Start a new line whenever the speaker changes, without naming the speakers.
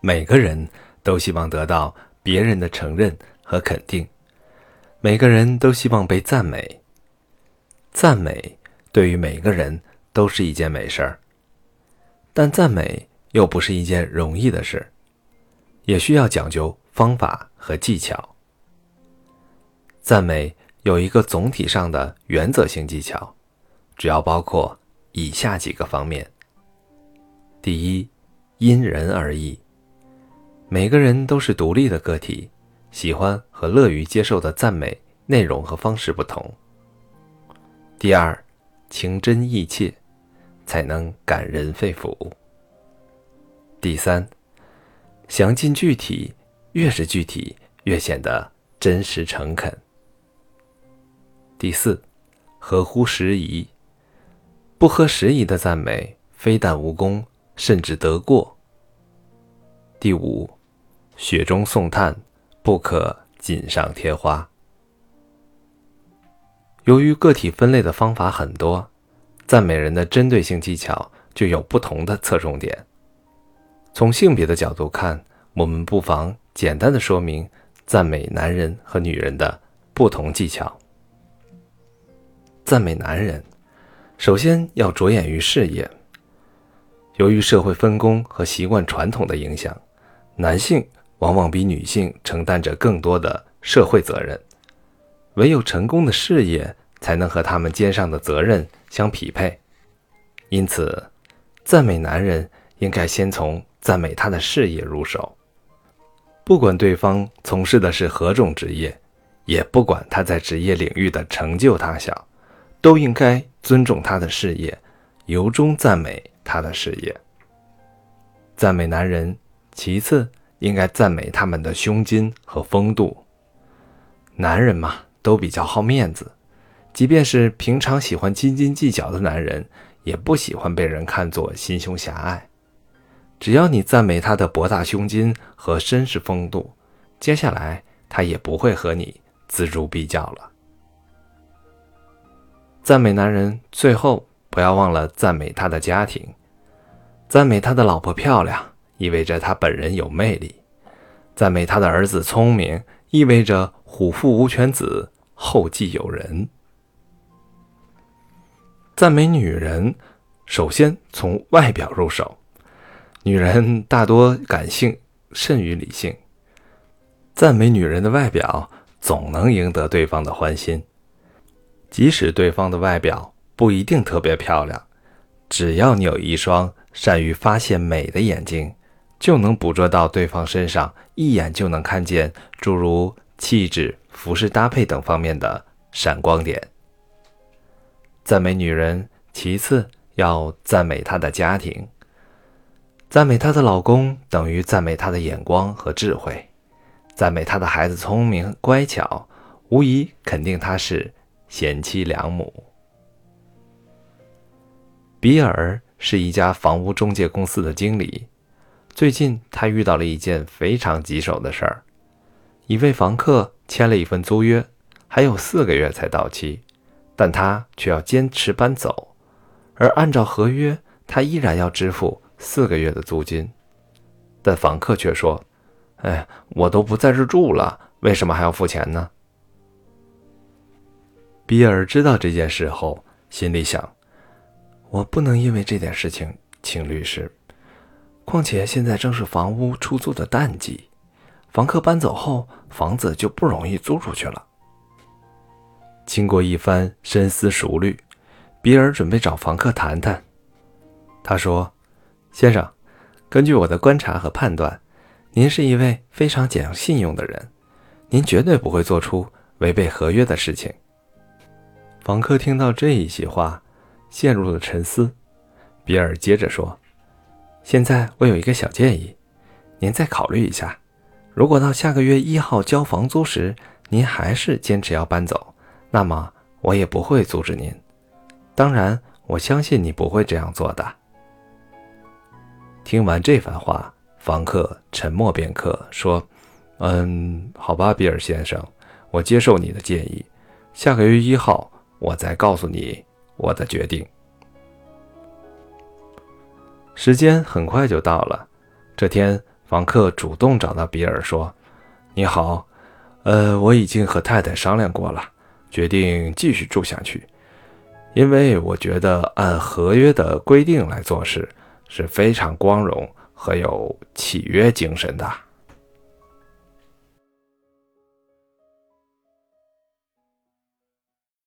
每个人都希望得到别人的承认和肯定，每个人都希望被赞美。赞美对于每个人都是一件美事儿，但赞美又不是一件容易的事，也需要讲究方法和技巧。赞美有一个总体上的原则性技巧，主要包括以下几个方面：第一，因人而异。每个人都是独立的个体，喜欢和乐于接受的赞美内容和方式不同。第二，情真意切，才能感人肺腑。第三，详尽具体，越是具体，越显得真实诚恳。第四，合乎时宜，不合时宜的赞美，非但无功，甚至得过。第五。雪中送炭，不可锦上添花。由于个体分类的方法很多，赞美人的针对性技巧就有不同的侧重点。从性别的角度看，我们不妨简单的说明赞美男人和女人的不同技巧。赞美男人，首先要着眼于事业。由于社会分工和习惯传统的影响，男性。往往比女性承担着更多的社会责任，唯有成功的事业才能和他们肩上的责任相匹配。因此，赞美男人应该先从赞美他的事业入手，不管对方从事的是何种职业，也不管他在职业领域的成就大小，都应该尊重他的事业，由衷赞美他的事业。赞美男人，其次。应该赞美他们的胸襟和风度。男人嘛，都比较好面子，即便是平常喜欢斤斤计较的男人，也不喜欢被人看作心胸狭隘。只要你赞美他的博大胸襟和绅士风度，接下来他也不会和你锱铢必较了。赞美男人，最后不要忘了赞美他的家庭，赞美他的老婆漂亮。意味着他本人有魅力，赞美他的儿子聪明，意味着虎父无犬子，后继有人。赞美女人，首先从外表入手。女人大多感性甚于理性，赞美女人的外表，总能赢得对方的欢心。即使对方的外表不一定特别漂亮，只要你有一双善于发现美的眼睛。就能捕捉到对方身上一眼就能看见诸如气质、服饰搭配等方面的闪光点。赞美女人，其次要赞美她的家庭。赞美她的老公等于赞美她的眼光和智慧，赞美她的孩子聪明乖巧，无疑肯定她是贤妻良母。比尔是一家房屋中介公司的经理。最近，他遇到了一件非常棘手的事儿。一位房客签了一份租约，还有四个月才到期，但他却要坚持搬走。而按照合约，他依然要支付四个月的租金。但房客却说：“哎，我都不在这住了，为什么还要付钱呢？”比尔知道这件事后，心里想：“我不能因为这件事情请律师。”况且现在正是房屋出租的淡季，房客搬走后，房子就不容易租出去了。经过一番深思熟虑，比尔准备找房客谈谈。他说：“先生，根据我的观察和判断，您是一位非常讲信用的人，您绝对不会做出违背合约的事情。”房客听到这一席话，陷入了沉思。比尔接着说。现在我有一个小建议，您再考虑一下。如果到下个月一号交房租时，您还是坚持要搬走，那么我也不会阻止您。当然，我相信你不会这样做的。听完这番话，房客沉默片刻，说：“嗯，好吧，比尔先生，我接受你的建议。下个月一号，我再告诉你我的决定。”时间很快就到了。这天，房客主动找到比尔说：“你好，呃，我已经和太太商量过了，决定继续住下去，因为我觉得按合约的规定来做事是非常光荣和有契约精神的。”